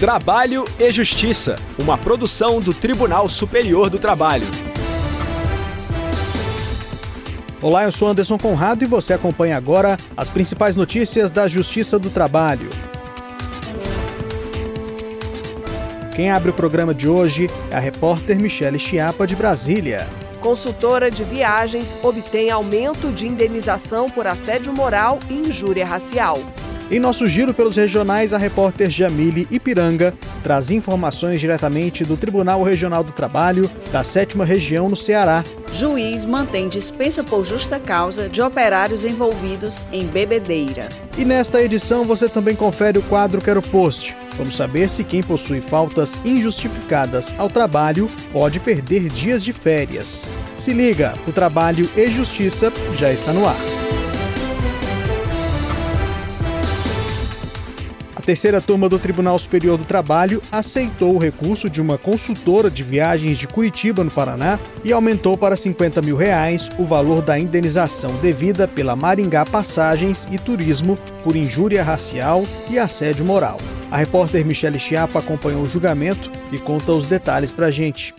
Trabalho e Justiça, uma produção do Tribunal Superior do Trabalho. Olá, eu sou Anderson Conrado e você acompanha agora as principais notícias da Justiça do Trabalho. Quem abre o programa de hoje é a repórter Michele Chiapa, de Brasília. Consultora de viagens obtém aumento de indenização por assédio moral e injúria racial. Em nosso giro pelos regionais, a repórter Jamile Ipiranga traz informações diretamente do Tribunal Regional do Trabalho da 7 Região no Ceará. Juiz mantém dispensa por justa causa de operários envolvidos em bebedeira. E nesta edição você também confere o quadro Quero Post. Vamos saber se quem possui faltas injustificadas ao trabalho pode perder dias de férias. Se liga, o Trabalho e Justiça já está no ar. Terceira turma do Tribunal Superior do Trabalho aceitou o recurso de uma consultora de viagens de Curitiba, no Paraná, e aumentou para 50 mil reais o valor da indenização devida pela Maringá Passagens e Turismo por injúria racial e assédio moral. A repórter Michele Chiapa acompanhou o julgamento e conta os detalhes para a gente.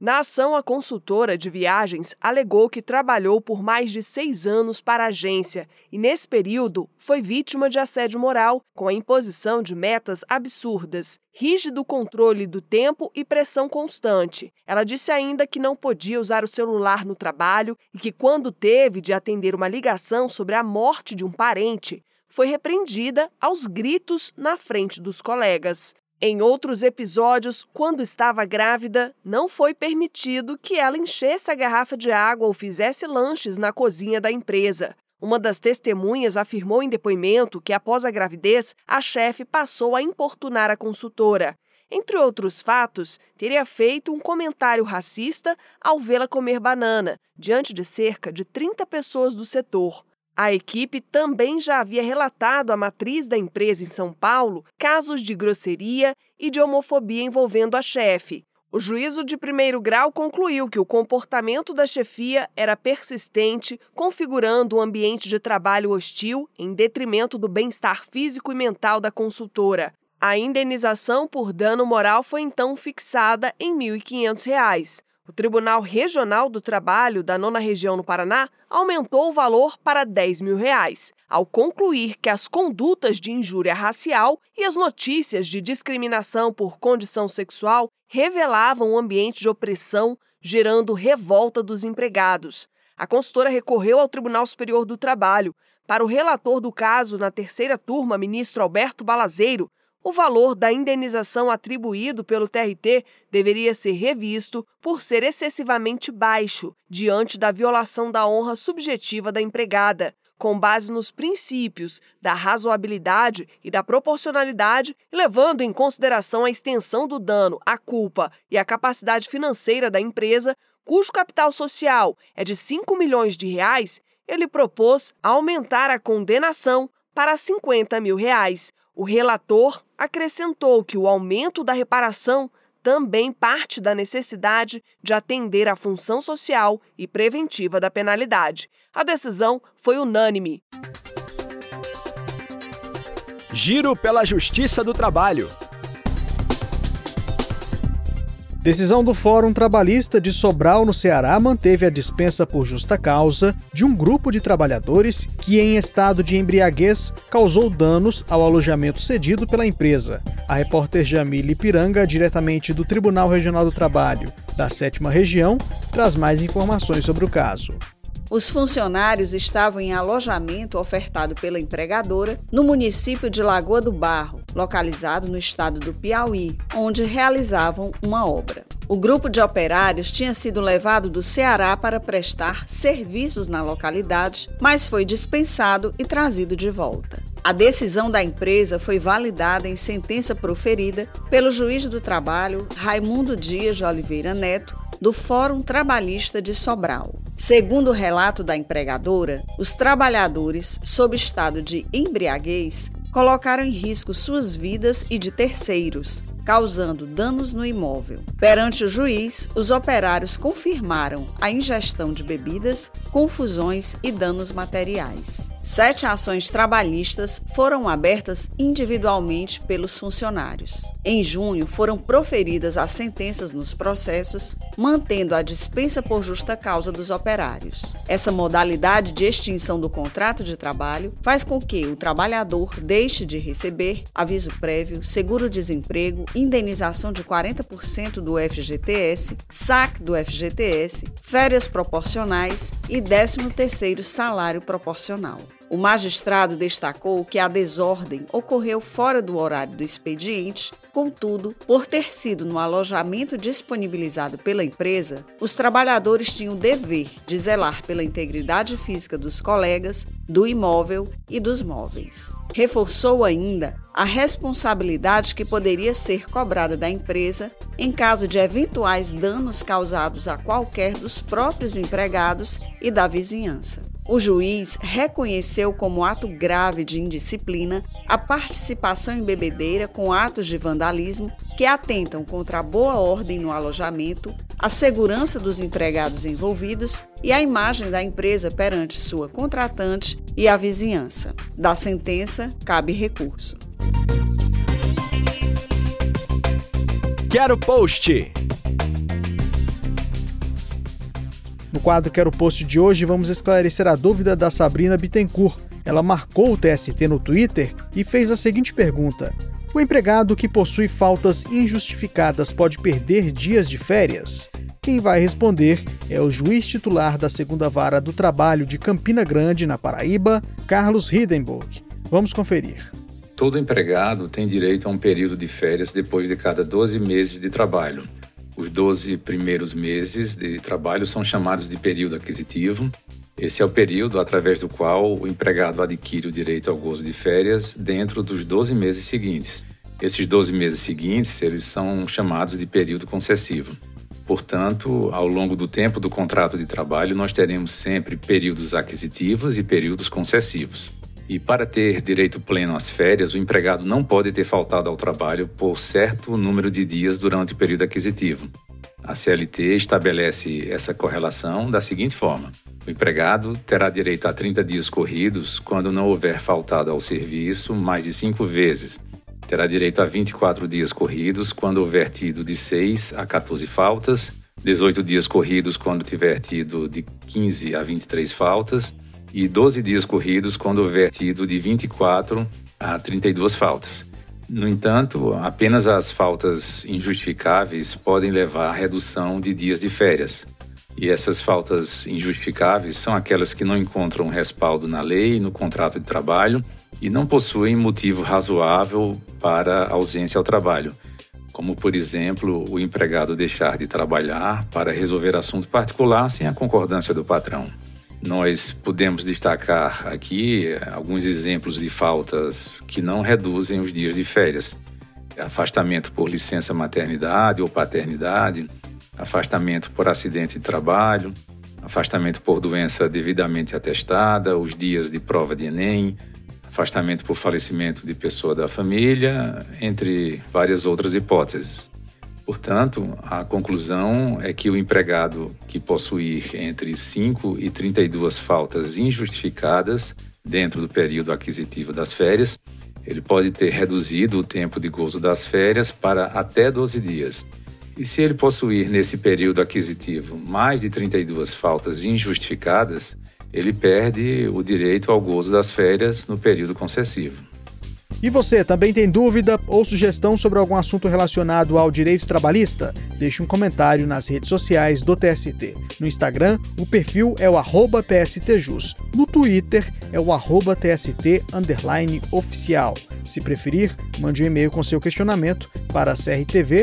Na ação, a consultora de viagens alegou que trabalhou por mais de seis anos para a agência e, nesse período, foi vítima de assédio moral, com a imposição de metas absurdas, rígido controle do tempo e pressão constante. Ela disse ainda que não podia usar o celular no trabalho e que, quando teve de atender uma ligação sobre a morte de um parente, foi repreendida aos gritos na frente dos colegas. Em outros episódios, quando estava grávida, não foi permitido que ela enchesse a garrafa de água ou fizesse lanches na cozinha da empresa. Uma das testemunhas afirmou em depoimento que, após a gravidez, a chefe passou a importunar a consultora. Entre outros fatos, teria feito um comentário racista ao vê-la comer banana, diante de cerca de 30 pessoas do setor. A equipe também já havia relatado à matriz da empresa em São Paulo casos de grosseria e de homofobia envolvendo a chefe. O juízo de primeiro grau concluiu que o comportamento da chefia era persistente, configurando um ambiente de trabalho hostil em detrimento do bem-estar físico e mental da consultora. A indenização por dano moral foi então fixada em R$ 1.500. O Tribunal Regional do Trabalho da Nona Região no Paraná aumentou o valor para 10 mil reais, ao concluir que as condutas de injúria racial e as notícias de discriminação por condição sexual revelavam um ambiente de opressão, gerando revolta dos empregados. A consultora recorreu ao Tribunal Superior do Trabalho. Para o relator do caso na terceira turma, ministro Alberto Balazeiro, o valor da indenização atribuído pelo TRT deveria ser revisto por ser excessivamente baixo diante da violação da honra subjetiva da empregada, com base nos princípios da razoabilidade e da proporcionalidade, levando em consideração a extensão do dano, a culpa e a capacidade financeira da empresa, cujo capital social é de 5 milhões de reais, ele propôs aumentar a condenação para 50 mil reais. O relator acrescentou que o aumento da reparação também parte da necessidade de atender à função social e preventiva da penalidade. A decisão foi unânime. Giro pela Justiça do Trabalho. Decisão do Fórum Trabalhista de Sobral, no Ceará, manteve a dispensa por justa causa de um grupo de trabalhadores que, em estado de embriaguez, causou danos ao alojamento cedido pela empresa. A repórter Jamile Piranga, diretamente do Tribunal Regional do Trabalho da Sétima Região, traz mais informações sobre o caso. Os funcionários estavam em alojamento ofertado pela empregadora no município de Lagoa do Barro, localizado no estado do Piauí, onde realizavam uma obra. O grupo de operários tinha sido levado do Ceará para prestar serviços na localidade, mas foi dispensado e trazido de volta. A decisão da empresa foi validada em sentença proferida pelo juiz do trabalho Raimundo Dias de Oliveira Neto, do Fórum Trabalhista de Sobral. Segundo o relato da empregadora, os trabalhadores, sob estado de embriaguez, colocaram em risco suas vidas e de terceiros, causando danos no imóvel. Perante o juiz, os operários confirmaram a ingestão de bebidas, confusões e danos materiais. Sete ações trabalhistas foram abertas individualmente pelos funcionários. Em junho, foram proferidas as sentenças nos processos, mantendo a dispensa por justa causa dos operários. Essa modalidade de extinção do contrato de trabalho faz com que o trabalhador deixe de receber aviso prévio, seguro-desemprego, indenização de 40% do FGTS, saque do FGTS, férias proporcionais e 13º salário proporcional. O magistrado destacou que a desordem ocorreu fora do horário do expediente, contudo, por ter sido no alojamento disponibilizado pela empresa, os trabalhadores tinham o dever de zelar pela integridade física dos colegas, do imóvel e dos móveis. Reforçou ainda a responsabilidade que poderia ser cobrada da empresa em caso de eventuais danos causados a qualquer dos próprios empregados e da vizinhança. O juiz reconheceu como ato grave de indisciplina a participação em bebedeira com atos de vandalismo que atentam contra a boa ordem no alojamento, a segurança dos empregados envolvidos e a imagem da empresa perante sua contratante e a vizinhança. Da sentença, cabe recurso. Quero post! No quadro Quero Post de hoje, vamos esclarecer a dúvida da Sabrina Bittencourt. Ela marcou o TST no Twitter e fez a seguinte pergunta: O empregado que possui faltas injustificadas pode perder dias de férias? Quem vai responder é o juiz titular da segunda vara do trabalho de Campina Grande, na Paraíba, Carlos Hidenburg. Vamos conferir. Todo empregado tem direito a um período de férias depois de cada 12 meses de trabalho. Os 12 primeiros meses de trabalho são chamados de período aquisitivo. Esse é o período através do qual o empregado adquire o direito ao gozo de férias dentro dos 12 meses seguintes. Esses 12 meses seguintes, eles são chamados de período concessivo. Portanto, ao longo do tempo do contrato de trabalho, nós teremos sempre períodos aquisitivos e períodos concessivos. E para ter direito pleno às férias, o empregado não pode ter faltado ao trabalho por certo número de dias durante o período aquisitivo. A CLT estabelece essa correlação da seguinte forma: o empregado terá direito a 30 dias corridos quando não houver faltado ao serviço mais de cinco vezes. Terá direito a 24 dias corridos quando houver tido de 6 a 14 faltas, 18 dias corridos quando tiver tido de 15 a 23 faltas e 12 dias corridos quando houver tido de 24 a 32 faltas. No entanto, apenas as faltas injustificáveis podem levar à redução de dias de férias. E essas faltas injustificáveis são aquelas que não encontram respaldo na lei no contrato de trabalho e não possuem motivo razoável para ausência ao trabalho, como, por exemplo, o empregado deixar de trabalhar para resolver assunto particular sem a concordância do patrão. Nós podemos destacar aqui alguns exemplos de faltas que não reduzem os dias de férias. Afastamento por licença maternidade ou paternidade, afastamento por acidente de trabalho, afastamento por doença devidamente atestada, os dias de prova de Enem, afastamento por falecimento de pessoa da família, entre várias outras hipóteses. Portanto, a conclusão é que o empregado que possuir entre 5 e 32 faltas injustificadas dentro do período aquisitivo das férias, ele pode ter reduzido o tempo de gozo das férias para até 12 dias. E se ele possuir nesse período aquisitivo mais de 32 faltas injustificadas, ele perde o direito ao gozo das férias no período concessivo. E você também tem dúvida ou sugestão sobre algum assunto relacionado ao direito trabalhista? Deixe um comentário nas redes sociais do TST. No Instagram, o perfil é o TSTJus. No Twitter, é o TST oficial. Se preferir, mande um e-mail com seu questionamento para crtv.tst.jus.br.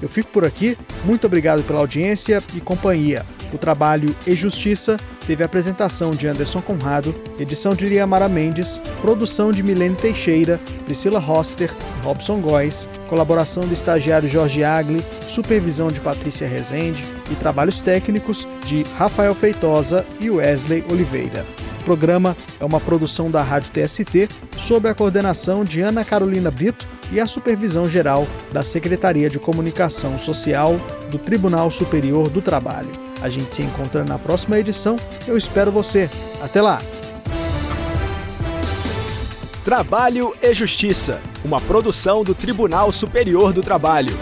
Eu fico por aqui. Muito obrigado pela audiência e companhia. O trabalho E Justiça teve a apresentação de Anderson Conrado, edição de Liamara Mendes, produção de Milene Teixeira, Priscila Roster Robson Góes, colaboração do estagiário Jorge Agli, supervisão de Patrícia Rezende e trabalhos técnicos de Rafael Feitosa e Wesley Oliveira. programa é uma produção da Rádio TST, sob a coordenação de Ana Carolina Brito e a supervisão geral da Secretaria de Comunicação Social do Tribunal Superior do Trabalho. A gente se encontra na próxima edição. Eu espero você. Até lá! Trabalho e Justiça, uma produção do Tribunal Superior do Trabalho.